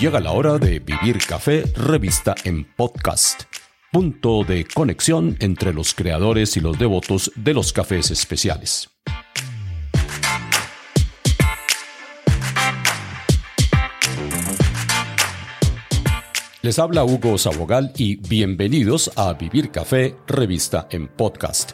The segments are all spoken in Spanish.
Llega la hora de Vivir Café, revista en podcast. Punto de conexión entre los creadores y los devotos de los cafés especiales. Les habla Hugo Sabogal y bienvenidos a Vivir Café, revista en podcast.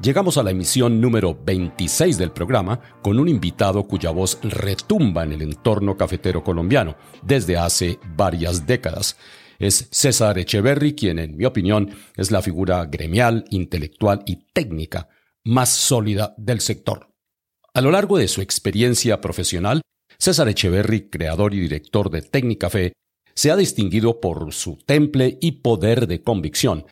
Llegamos a la emisión número 26 del programa con un invitado cuya voz retumba en el entorno cafetero colombiano desde hace varias décadas. Es César Echeverry, quien en mi opinión es la figura gremial, intelectual y técnica más sólida del sector. A lo largo de su experiencia profesional, César Echeverry, creador y director de Técnicafé, se ha distinguido por su temple y poder de convicción,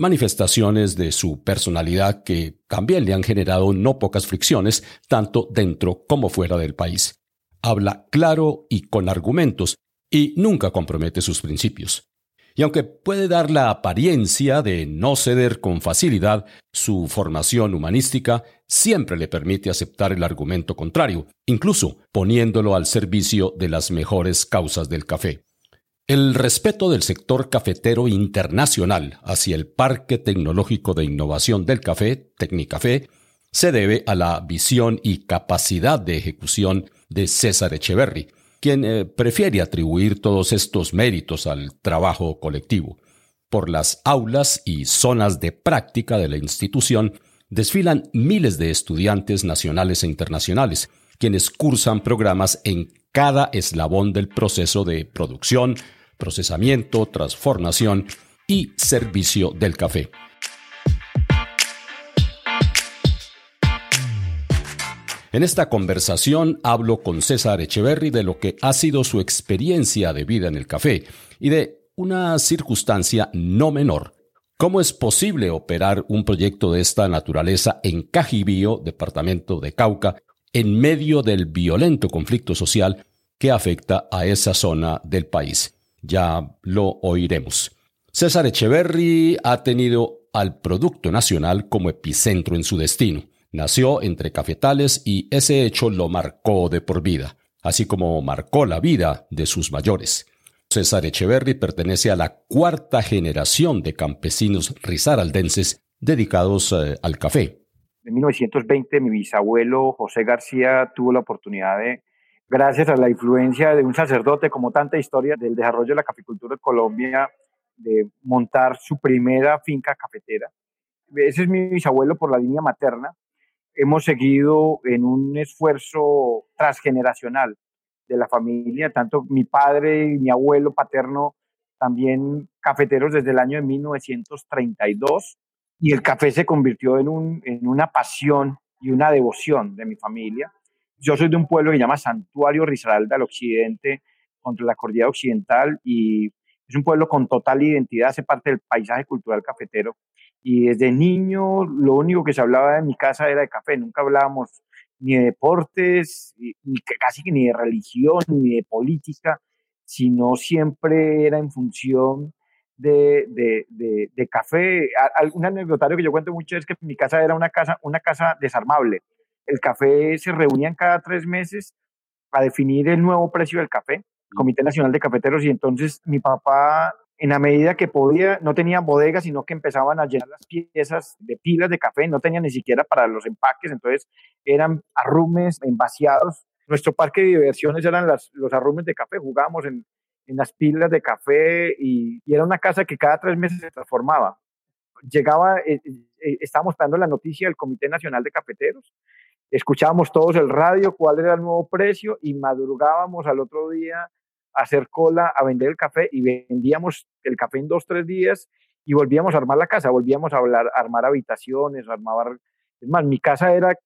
manifestaciones de su personalidad que también le han generado no pocas fricciones, tanto dentro como fuera del país. Habla claro y con argumentos, y nunca compromete sus principios. Y aunque puede dar la apariencia de no ceder con facilidad, su formación humanística siempre le permite aceptar el argumento contrario, incluso poniéndolo al servicio de las mejores causas del café. El respeto del sector cafetero internacional hacia el Parque Tecnológico de Innovación del Café, Tecnicafé, se debe a la visión y capacidad de ejecución de César Echeverry, quien eh, prefiere atribuir todos estos méritos al trabajo colectivo. Por las aulas y zonas de práctica de la institución desfilan miles de estudiantes nacionales e internacionales, quienes cursan programas en cada eslabón del proceso de producción, procesamiento, transformación y servicio del café. En esta conversación hablo con César Echeverry de lo que ha sido su experiencia de vida en el café y de una circunstancia no menor. ¿Cómo es posible operar un proyecto de esta naturaleza en Cajibío, departamento de Cauca, en medio del violento conflicto social que afecta a esa zona del país? Ya lo oiremos. César Echeverry ha tenido al Producto Nacional como epicentro en su destino. Nació entre cafetales y ese hecho lo marcó de por vida, así como marcó la vida de sus mayores. César Echeverry pertenece a la cuarta generación de campesinos risaraldenses dedicados eh, al café. En 1920 mi bisabuelo José García tuvo la oportunidad de gracias a la influencia de un sacerdote, como tanta historia del desarrollo de la caficultura en Colombia, de montar su primera finca cafetera. Ese es mi bisabuelo por la línea materna. Hemos seguido en un esfuerzo transgeneracional de la familia, tanto mi padre y mi abuelo paterno también cafeteros desde el año de 1932 y el café se convirtió en, un, en una pasión y una devoción de mi familia yo soy de un pueblo que se llama Santuario Risaralda al occidente, contra la cordillera occidental, y es un pueblo con total identidad, hace parte del paisaje cultural cafetero. Y desde niño lo único que se hablaba en mi casa era de café, nunca hablábamos ni de deportes, ni casi ni de religión, ni de política, sino siempre era en función de, de, de, café. Un anecdotario que yo cuento mucho es que mi casa era una casa, una casa desarmable el café se reunían cada tres meses a definir el nuevo precio del café, Comité Nacional de Cafeteros, y entonces mi papá, en la medida que podía, no tenía bodega, sino que empezaban a llenar las piezas de pilas de café, no tenía ni siquiera para los empaques, entonces eran arrumes envaciados. Nuestro parque de diversiones eran las, los arrumes de café, jugábamos en, en las pilas de café y, y, era una casa que cada tres meses se transformaba. Llegaba, eh, eh, estábamos esperando la noticia del Comité Nacional de Cafeteros escuchábamos todos el radio, cuál era el nuevo precio y madrugábamos al otro día a hacer cola a vender el café y vendíamos el café en dos, tres días y volvíamos a armar la casa, volvíamos a hablar, armar habitaciones, armar... Es más, mi casa era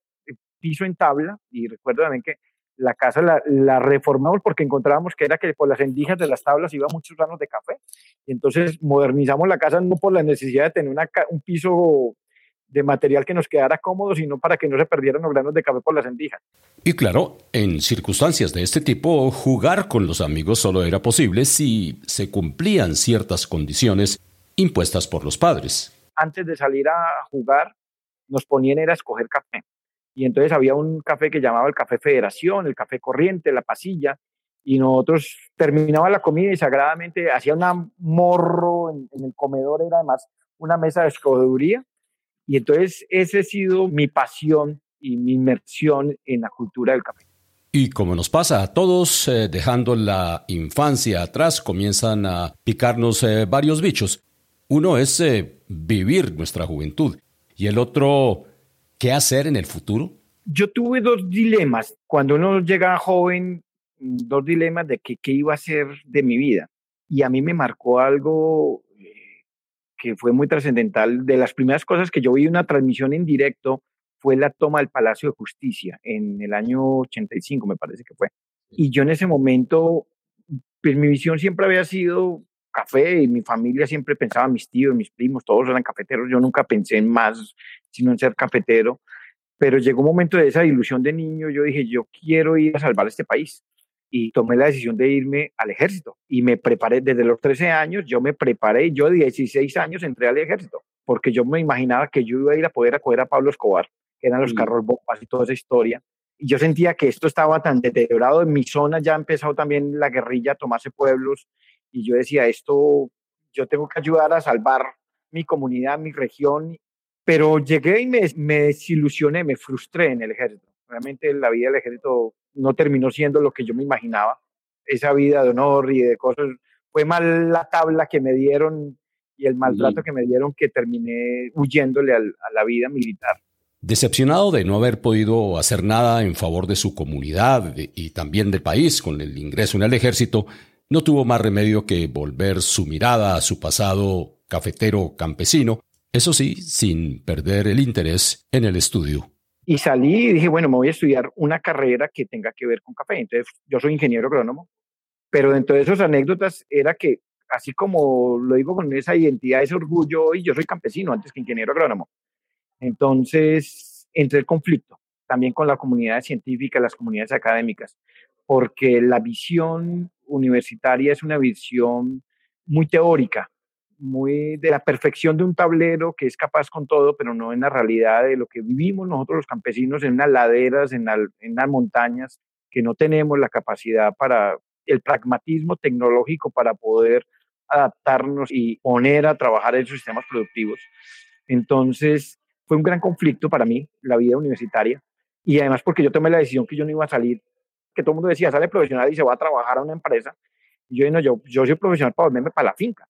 piso en tabla y recuerdo también que la casa la, reformamos porque encontrábamos que era que por las endijas de las tablas iba muchos granos de café. Y entonces modernizamos la casa no por la necesidad de tener una, un piso de material que nos quedara cómodo, sino para que no se perdieran los granos de café por las endijas. Y claro, en circunstancias de este tipo, jugar con los amigos solo era posible si se cumplían ciertas condiciones impuestas por los padres. Antes de salir a jugar, nos ponían a escoger café. Y entonces había un café que llamaba el café Federación, el café Corriente, la pasilla, y nosotros terminaba la comida y sagradamente hacía un morro en, en, el comedor, era además una mesa de escogeduría. Y entonces esa ha sido mi pasión y mi inmersión en la cultura del café. Y como nos pasa a todos, eh, dejando la infancia atrás, comienzan a picarnos eh, varios bichos. Uno es eh, vivir nuestra juventud y el otro, ¿qué hacer en el futuro? Yo tuve dos dilemas. Cuando uno llega joven, dos dilemas de qué iba a hacer de mi vida. Y a mí me marcó algo que fue muy trascendental. De las primeras cosas que yo vi una transmisión en directo fue la toma del Palacio de Justicia en el año 85, me parece que fue. Y yo en ese momento, pues mi visión siempre había sido café y mi familia siempre pensaba, mis tíos, mis primos, todos eran cafeteros. Yo nunca pensé en más, sino en ser cafetero. Pero llegó un momento de esa ilusión de niño, yo dije, yo quiero ir a salvar este país. Y tomé la decisión de irme al ejército. Y me preparé desde los 13 años, yo me preparé, yo de 16 años entré al ejército, porque yo me imaginaba que yo iba a ir a poder acoger a Pablo Escobar eran los carros bombas y toda esa historia. Y yo sentía que esto estaba tan deteriorado. En mi zona ya ha empezado también la guerrilla a tomarse pueblos. Y yo decía, esto, yo tengo que ayudar a salvar mi comunidad, mi región. Pero llegué y me, me desilusioné, me frustré en el ejército. Realmente la vida del ejército no terminó siendo lo que yo me imaginaba. Esa vida de honor y de cosas. Fue mal la tabla que me dieron y el maltrato que me dieron que terminé huyéndole a la vida militar. Decepcionado de no haber podido hacer nada en favor de su comunidad y también del país con el ingreso en el ejército, no tuvo más remedio que volver su mirada a su pasado cafetero campesino, eso sí, sin perder el interés en el estudio. Y salí y dije, bueno, me voy a estudiar una carrera que tenga que ver con café. Entonces, yo soy ingeniero agrónomo, pero dentro de esas anécdotas era que, así como lo digo con esa identidad, ese orgullo, y yo soy campesino antes que ingeniero agrónomo. Entonces, entré el conflicto también con la comunidad científica, las comunidades académicas, porque la visión universitaria es una visión muy teórica, muy de la perfección de un tablero que es capaz con todo, pero no en la realidad de lo que vivimos nosotros los campesinos en unas laderas, en, en las montañas, que no tenemos la capacidad para el pragmatismo tecnológico para poder adaptarnos y poner a trabajar en sistemas productivos. Entonces, fue un gran conflicto para mí, la vida universitaria, y además porque yo tomé la decisión que yo no iba a salir, que todo el mundo decía, sale profesional y se va a trabajar a una empresa. Y yo, no, yo, yo soy profesional para volverme para la finca.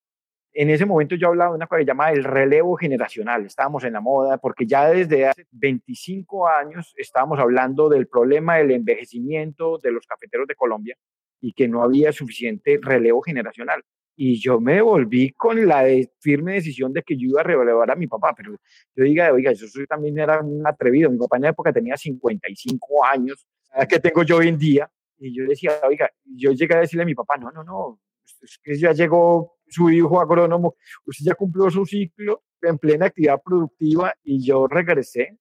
En ese momento yo hablaba de una cosa que se llama el relevo generacional. Estábamos en la moda porque ya desde hace 25 años estábamos hablando del problema del envejecimiento de los cafeteros de Colombia y que no había suficiente relevo generacional. Y yo me volví con la firme decisión de que yo iba a relevar a mi papá, pero yo diga, oiga, yo soy, también era un atrevido, mi papá en la época tenía 55 años, que tengo yo hoy en día? Y yo decía, oiga, yo llegué a decirle a mi papá, no, no, no, es que ya llegó su hijo agrónomo, usted ya cumplió su ciclo en plena actividad productiva y yo regresé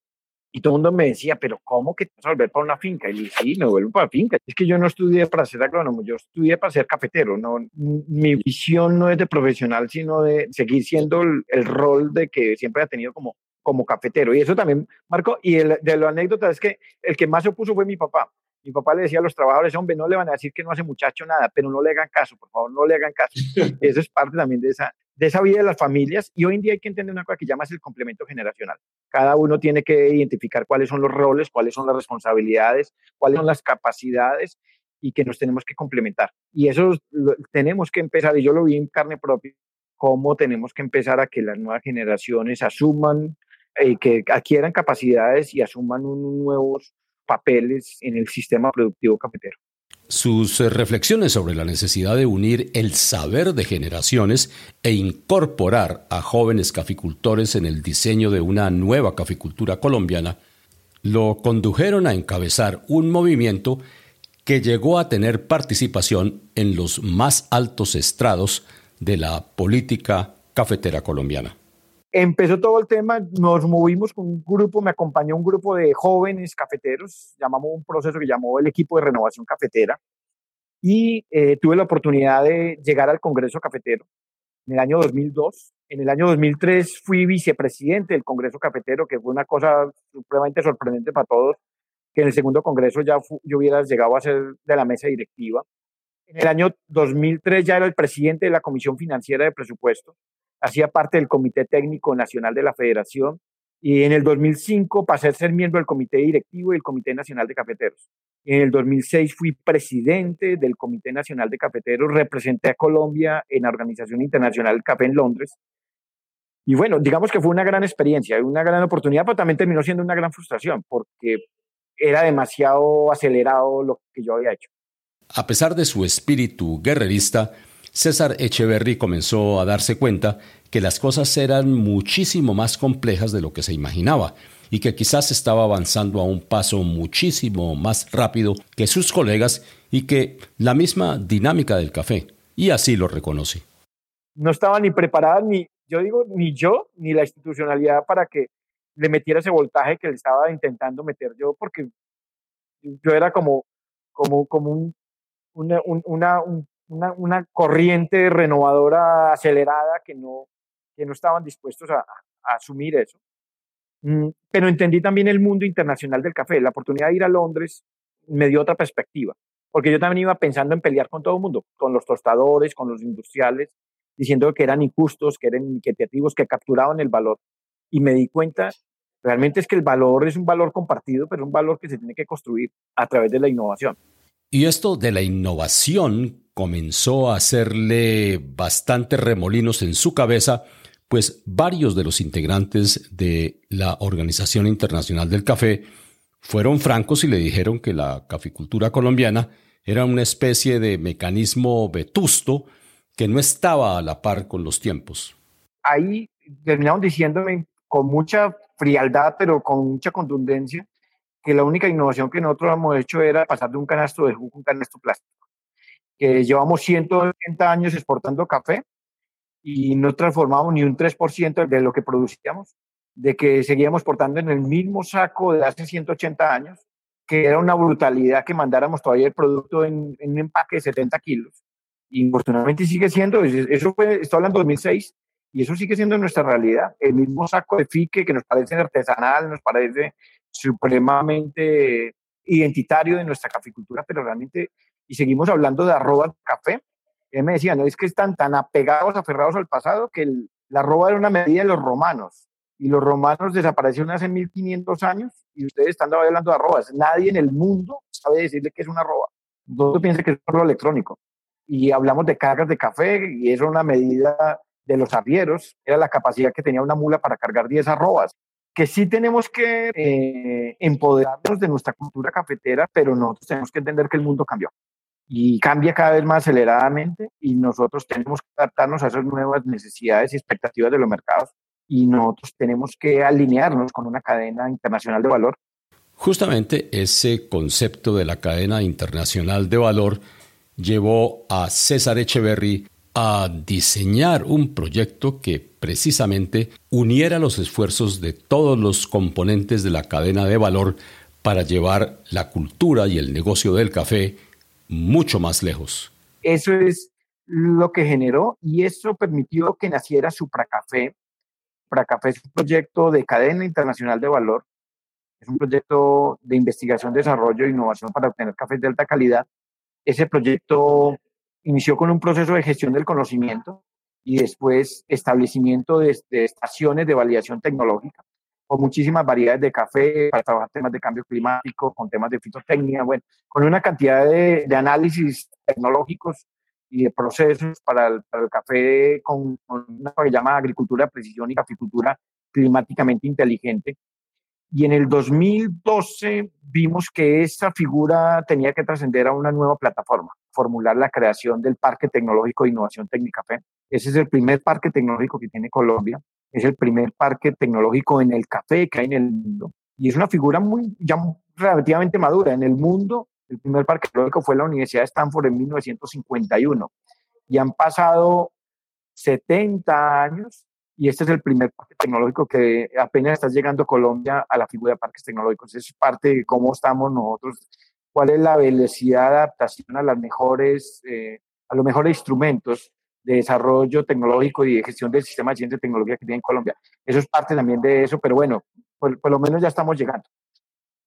y todo el mundo me decía, pero ¿cómo que te vas a volver para una finca? Y le dije, sí, me vuelvo para la finca. Es que yo no estudié para ser agrónomo, yo estudié para ser cafetero. No, mi visión no es de profesional, sino de seguir siendo el, rol de que siempre ha tenido como, como cafetero. Y eso también marcó. Y de la anécdota es que el que más se opuso fue mi papá. Mi papá le decía a los trabajadores, hombre, no le van a decir que no hace muchacho nada, pero no le hagan caso, por favor, no le hagan caso. Eso es parte también de esa, de esa vida de las familias. Y hoy en día hay que entender una cosa que llamas el complemento generacional. Cada uno tiene que identificar cuáles son los roles, cuáles son las responsabilidades, cuáles son las capacidades y que nos tenemos que complementar. Y eso tenemos que empezar, y yo lo vi en carne propia, cómo tenemos que empezar a que las nuevas generaciones asuman, eh, que adquieran capacidades y asuman unos nuevos papeles en el sistema productivo cafetero. Sus eh, reflexiones sobre la necesidad de unir el saber de generaciones e incorporar a jóvenes caficultores en el diseño de una nueva caficultura colombiana lo condujeron a encabezar un movimiento que llegó a tener participación en los más altos estrados de la política cafetera colombiana empezó todo el tema, nos movimos con un grupo, me acompañó un grupo de jóvenes cafeteros, llamamos un proceso que llamó el equipo de renovación cafetera, y eh, tuve la oportunidad de llegar al Congreso Cafetero en el año 2002. En el año 2003 fui vicepresidente del Congreso Cafetero, que fue una cosa supremamente sorprendente para todos, que en el segundo Congreso ya yo hubiera llegado a ser de la mesa directiva. En el año 2003 ya era el presidente de la Comisión Financiera de Presupuesto, hacía parte del Comité Técnico Nacional de la Federación y en el 2005 pasé a ser miembro del Comité Directivo y del Comité Nacional de Cafeteros. En el 2006 fui presidente del Comité Nacional de Cafeteros, representé a Colombia en la Organización Internacional del Café en Londres. Y bueno, digamos que fue una gran experiencia, una gran oportunidad, pero también terminó siendo una gran frustración porque era demasiado acelerado lo que yo había hecho. A pesar de su espíritu guerrerista, César Echeverry comenzó a darse cuenta que las cosas eran muchísimo más complejas de lo que se imaginaba y que quizás estaba avanzando a un paso muchísimo más rápido que sus colegas y que la misma dinámica del café. Y así lo reconoce. No estaba ni preparada ni, yo digo, ni yo, ni la institucionalidad para que le metiera ese voltaje que le estaba intentando meter yo, porque yo era como, como, como un, una, una, una, corriente renovadora acelerada que no, que no estaban dispuestos a, asumir eso. Mm, pero entendí también el mundo internacional del café. La oportunidad de ir a Londres me dio otra perspectiva, porque yo también iba pensando en pelear con todo el mundo, con los tostadores, con los industriales, diciendo que eran injustos, que eran inquietativos, que capturaban el valor. Y me di cuenta, realmente es que el valor es un valor compartido, pero un valor que se tiene que construir a través de la innovación. Y esto de la innovación comenzó a hacerle bastante remolinos en su cabeza, pues varios de los integrantes de la Organización Internacional del Café fueron francos y le dijeron que la caficultura colombiana era una especie de mecanismo vetusto que no estaba a la par con los tiempos. Ahí terminaron diciéndome con mucha frialdad, pero con mucha contundencia, que la única innovación que nosotros hemos hecho era pasar de un canasto de jugo a un canasto plástico. Que llevamos 180 años exportando café y no transformamos ni un 3% de lo que producíamos, de que seguíamos exportando en el mismo saco de hace 180 años, que era una brutalidad que mandáramos todavía el producto en, en un empaque de 70 kilos. Y infortunadamente sigue siendo, eso fue, estoy hablando de 2006, y eso sigue siendo nuestra realidad. El mismo saco de fique que nos parece artesanal, nos parece supremamente identitario de nuestra caficultura, pero realmente, y seguimos hablando de arroba café, él me decía, no es que están tan apegados, aferrados al pasado, que la arroba era una medida de los romanos, y los romanos desaparecieron hace 1500 años, y ustedes están hablando de arrobas. Nadie en el mundo sabe decirle que es una arroba. Todo piensa que es un electrónico. Y hablamos de cargas de café, y eso era una medida de los arrieros, era la capacidad que tenía una mula para cargar 10 arrobas que sí tenemos que eh, empoderarnos de nuestra cultura cafetera, pero nosotros tenemos que entender que el mundo cambió y cambia cada vez más aceleradamente y nosotros tenemos que adaptarnos a esas nuevas necesidades y expectativas de los mercados y nosotros tenemos que alinearnos con una cadena internacional de valor. Justamente ese concepto de la cadena internacional de valor llevó a César Echeverry a diseñar un proyecto que precisamente uniera los esfuerzos de todos los componentes de la cadena de valor para llevar la cultura y el negocio del café mucho más lejos. Eso es lo que generó y eso permitió que naciera Supracafé. Supracafé es un proyecto de cadena internacional de valor, es un proyecto de investigación, desarrollo e innovación para obtener cafés de alta calidad. Ese proyecto inició con un proceso de gestión del conocimiento y después establecimiento de, estaciones de validación tecnológica con muchísimas variedades de café para trabajar temas de cambio climático, con temas de fitotecnia, bueno, con una cantidad de, análisis tecnológicos y de procesos para el, café con, con, una que se llama agricultura de precisión y caficultura climáticamente inteligente. Y en el 2012 vimos que esa figura tenía que trascender a una nueva plataforma formular la creación del Parque Tecnológico de Innovación Técnica FE. Ese es el primer parque tecnológico que tiene Colombia. Es el primer parque tecnológico en el café que hay en el mundo. Y es una figura muy, ya relativamente madura. En el mundo, el primer parque tecnológico fue la Universidad de Stanford en 1951. Y han pasado 70 años y este es el primer parque tecnológico que apenas está llegando Colombia a la figura de parques tecnológicos. Es parte de cómo estamos nosotros cuál es la velocidad de adaptación a las mejores, eh, a los mejores instrumentos de desarrollo tecnológico y de gestión del sistema de ciencia y tecnología que tiene en Colombia. Eso es parte también de eso, pero bueno, por, lo menos ya estamos llegando.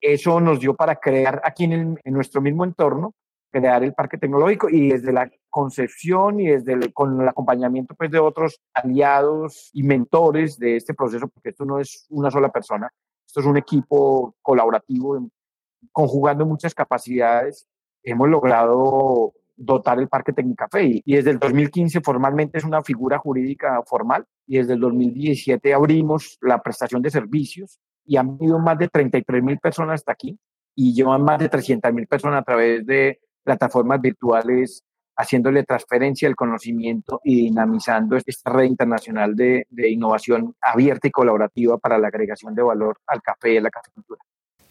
Eso nos dio para crear aquí en, en nuestro mismo entorno crear el parque tecnológico y desde la concepción y desde el, con el acompañamiento pues, de otros aliados y mentores de este proceso, porque esto no es una sola persona, esto es un equipo colaborativo conjugando muchas capacidades, hemos logrado dotar el Parque Tecnicafé y desde el 2015 formalmente es una figura jurídica formal y desde el 2017 abrimos la prestación de servicios y han venido más de 33 mil personas hasta aquí y llevan más de 300 mil personas a través de plataformas virtuales haciéndole transferencia del conocimiento y dinamizando esta red internacional de, de, innovación abierta y colaborativa para la agregación de valor al café y a la cafecultura.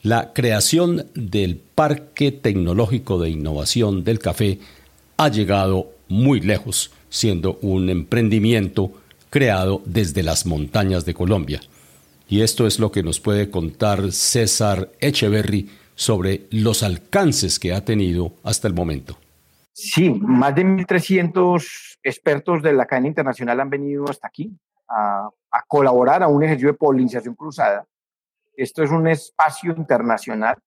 La creación del Parque Tecnológico de Innovación del Café ha llegado muy lejos, siendo un emprendimiento creado desde las montañas de Colombia. Y esto es lo que nos puede contar César Echeverry sobre los alcances que ha tenido hasta el momento. Sí, más de 1.300 expertos de la cadena internacional han venido hasta aquí a, a colaborar a un ejercicio de polinización cruzada esto es un espacio internacional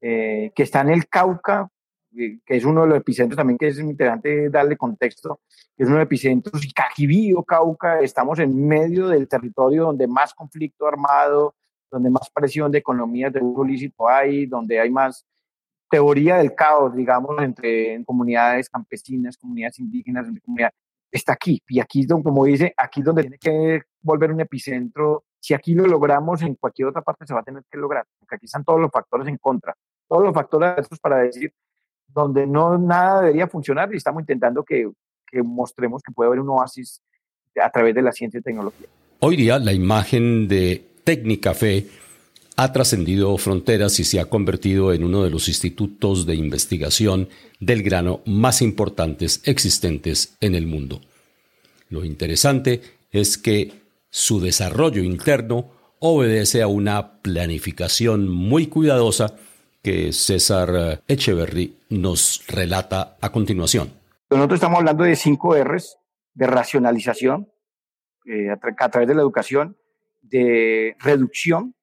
eh, que está en el Cauca, eh, que es uno de los epicentros también que es interesante darle contexto, es uno de los epicentros, Cajibío, Cauca, estamos en medio del territorio donde más conflicto armado, donde más presión de economías de uso lícito hay, donde hay más teoría del caos, digamos, entre comunidades campesinas, comunidades indígenas, entre comunidades, está aquí. Y aquí es donde, como dice, aquí es donde tiene que volver un epicentro si aquí lo logramos, en cualquier otra parte se va a tener que lograr, porque aquí están todos los factores en contra, todos los factores para decir donde no nada debería funcionar y estamos intentando que, que mostremos que puede haber un oasis a través de la ciencia y tecnología. Hoy día la imagen de Tecnicafé ha trascendido fronteras y se ha convertido en uno de los institutos de investigación del grano más importantes existentes en el mundo. Lo interesante es que su desarrollo interno obedece a una planificación muy cuidadosa que César Echeverry nos relata a continuación. Nosotros estamos hablando de cinco R's, de racionalización eh, a, través de la educación, de reducción,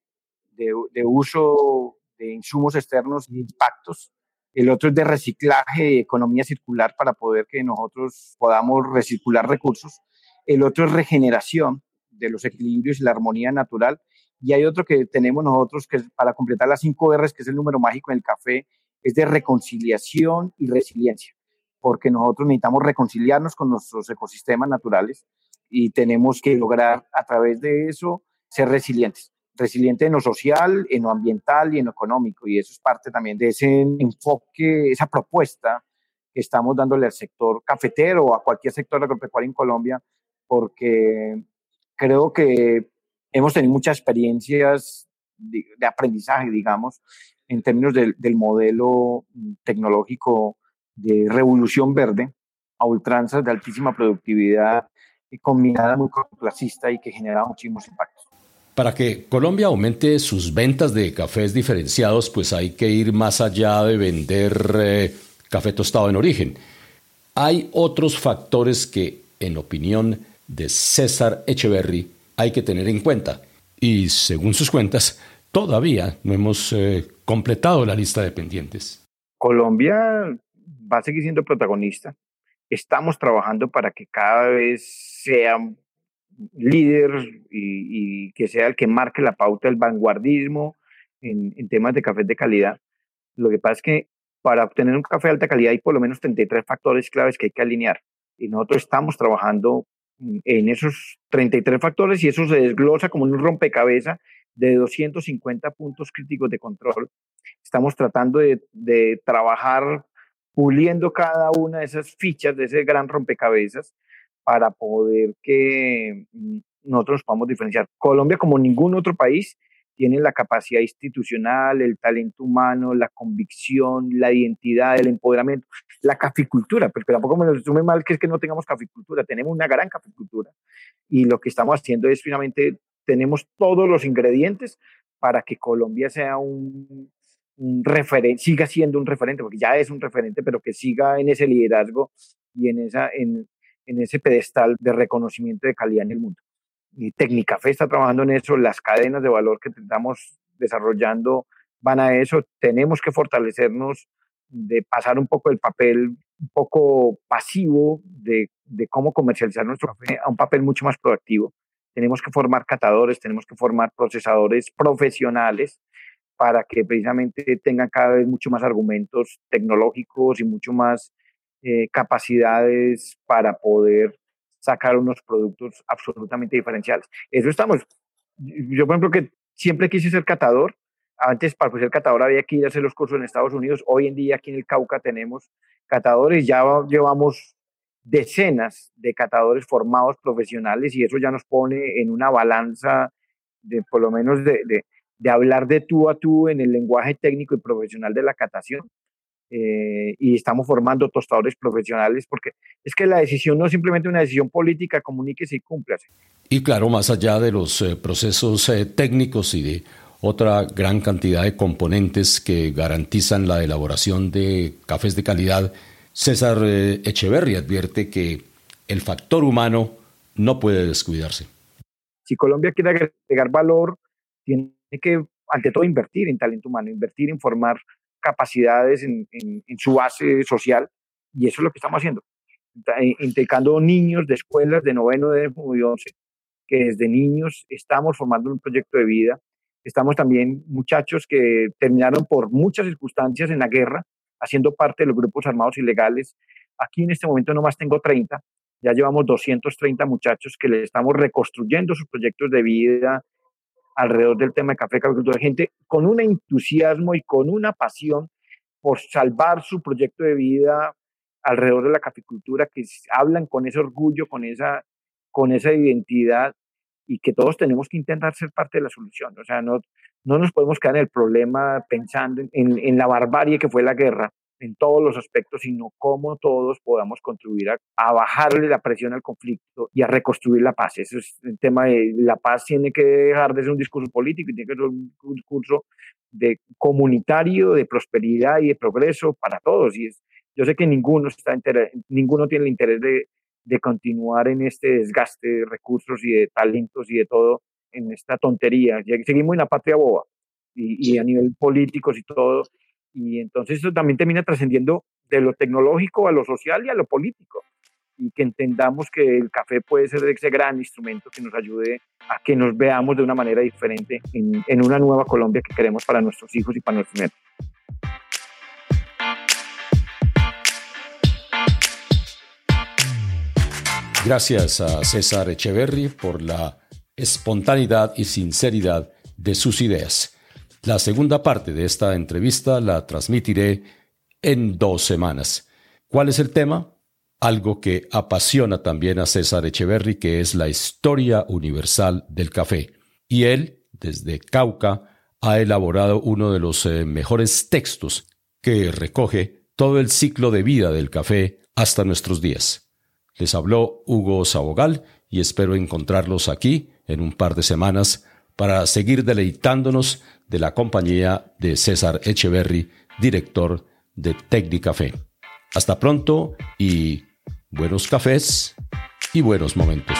de, de, uso de insumos externos y impactos. El otro es de reciclaje y economía circular para poder que nosotros podamos recircular recursos. El otro es regeneración, de los equilibrios y la armonía natural. Y hay otro que tenemos nosotros que para completar las cinco R's, que es el número mágico en el café, es de reconciliación y resiliencia, porque nosotros necesitamos reconciliarnos con nuestros ecosistemas naturales y tenemos que lograr a través de eso ser resilientes. Resiliente en lo social, en lo ambiental y en lo económico. Y eso es parte también de ese enfoque, esa propuesta que estamos dándole al sector cafetero o a cualquier sector agropecuario en Colombia, porque creo que hemos tenido muchas experiencias de, aprendizaje, digamos, en términos del, modelo tecnológico de revolución verde a ultranzas de altísima productividad y combinada muy cortoplacista y que genera muchísimos impactos. Para que Colombia aumente sus ventas de cafés diferenciados, pues hay que ir más allá de vender eh, café tostado en origen. Hay otros factores que, en opinión de César Echeverry hay que tener en cuenta. Y según sus cuentas, todavía no hemos eh, completado la lista de pendientes. Colombia va a seguir siendo protagonista. Estamos trabajando para que cada vez sea líder y, que sea el que marque la pauta del vanguardismo en, en temas de café de calidad. Lo que pasa es que para obtener un café de alta calidad hay por lo menos 33 factores claves que hay que alinear. Y nosotros estamos trabajando en esos 33 factores y eso se desglosa como un rompecabezas de 250 puntos críticos de control. Estamos tratando de, de trabajar puliendo cada una de esas fichas de ese gran rompecabezas para poder que mm, nosotros podamos diferenciar. Colombia, como ningún otro país, tiene la capacidad institucional, el talento humano, la convicción, la identidad, el empoderamiento, la caficultura, porque tampoco me lo resume mal que es que no tengamos caficultura, tenemos una gran caficultura. Y lo que estamos haciendo es finalmente tenemos todos los ingredientes para que Colombia sea un, un referente, siga siendo un referente, porque ya es un referente, pero que siga en ese liderazgo y en, esa, en, en ese pedestal de reconocimiento de calidad en el mundo y Tecnicafé está trabajando en eso, las cadenas de valor que estamos desarrollando van a eso, tenemos que fortalecernos de pasar un poco el papel un poco pasivo de, de, cómo comercializar nuestro café a un papel mucho más proactivo. Tenemos que formar catadores, tenemos que formar procesadores profesionales para que precisamente tengan cada vez mucho más argumentos tecnológicos y mucho más eh, capacidades para poder sacar unos productos absolutamente diferenciales. Eso estamos. Yo, por ejemplo, que siempre quise ser catador. Antes, para ser catador, había que ir a hacer los cursos en Estados Unidos. Hoy en día, aquí en el Cauca, tenemos catadores. Ya llevamos decenas de catadores formados profesionales y eso ya nos pone en una balanza de por lo menos de, de hablar de tú a tú en el lenguaje técnico y profesional de la catación. Eh, y estamos formando tostadores profesionales porque es que la decisión no es simplemente una decisión política, comuníquese y cúmplase. Y claro, más allá de los eh, procesos eh, técnicos y de otra gran cantidad de componentes que garantizan la elaboración de cafés de calidad, César Echeverry advierte que el factor humano no puede descuidarse. Si Colombia quiere agregar valor, tiene que, ante todo, invertir en talento humano, invertir en formar capacidades en, su base social, y eso es lo que estamos haciendo. Eh, integrando niños de escuelas de noveno, de y once, que desde niños estamos formando un proyecto de vida. Estamos también muchachos que terminaron por muchas circunstancias en la guerra, haciendo parte de los grupos armados ilegales. Aquí en este momento nomás tengo 30, ya llevamos 230 muchachos que le estamos reconstruyendo sus proyectos de vida, alrededor del tema de café, de gente con un entusiasmo y con una pasión por salvar su proyecto de vida alrededor de la caficultura, que hablan con ese orgullo, con esa, con esa identidad y que todos tenemos que intentar ser parte de la solución. O sea, no, no nos podemos quedar en el problema pensando en, en la barbarie que fue la guerra, en todos los aspectos, sino cómo todos podamos contribuir a, bajarle la presión al conflicto y a reconstruir la paz. Ese es el tema de la paz tiene que dejar de ser un discurso político y tiene que ser un discurso de comunitario, de prosperidad y de progreso para todos. Y es, yo sé que ninguno, está ninguno tiene el interés de, de continuar en este desgaste de recursos y de talentos y de todo en esta tontería. Seguimos en la patria boba y, y a nivel político y todo y entonces eso también termina trascendiendo de lo tecnológico a lo social y a lo político. Y que entendamos que el café puede ser ese gran instrumento que nos ayude a que nos veamos de una manera diferente en, en una nueva Colombia que queremos para nuestros hijos y para nuestros nietos. Gracias a César Echeverry por la espontaneidad y sinceridad de sus ideas. La segunda parte de esta entrevista la transmitiré en dos semanas. ¿Cuál es el tema? Algo que apasiona también a César Echeverry, que es la historia universal del café. Y él, desde Cauca, ha elaborado uno de los eh, mejores textos que recoge todo el ciclo de vida del café hasta nuestros días. Les habló Hugo Sabogal y espero encontrarlos aquí en un par de semanas para seguir deleitándonos de la compañía de César Echeverry, director de Tecnicafé. Hasta pronto y buenos cafés y buenos momentos.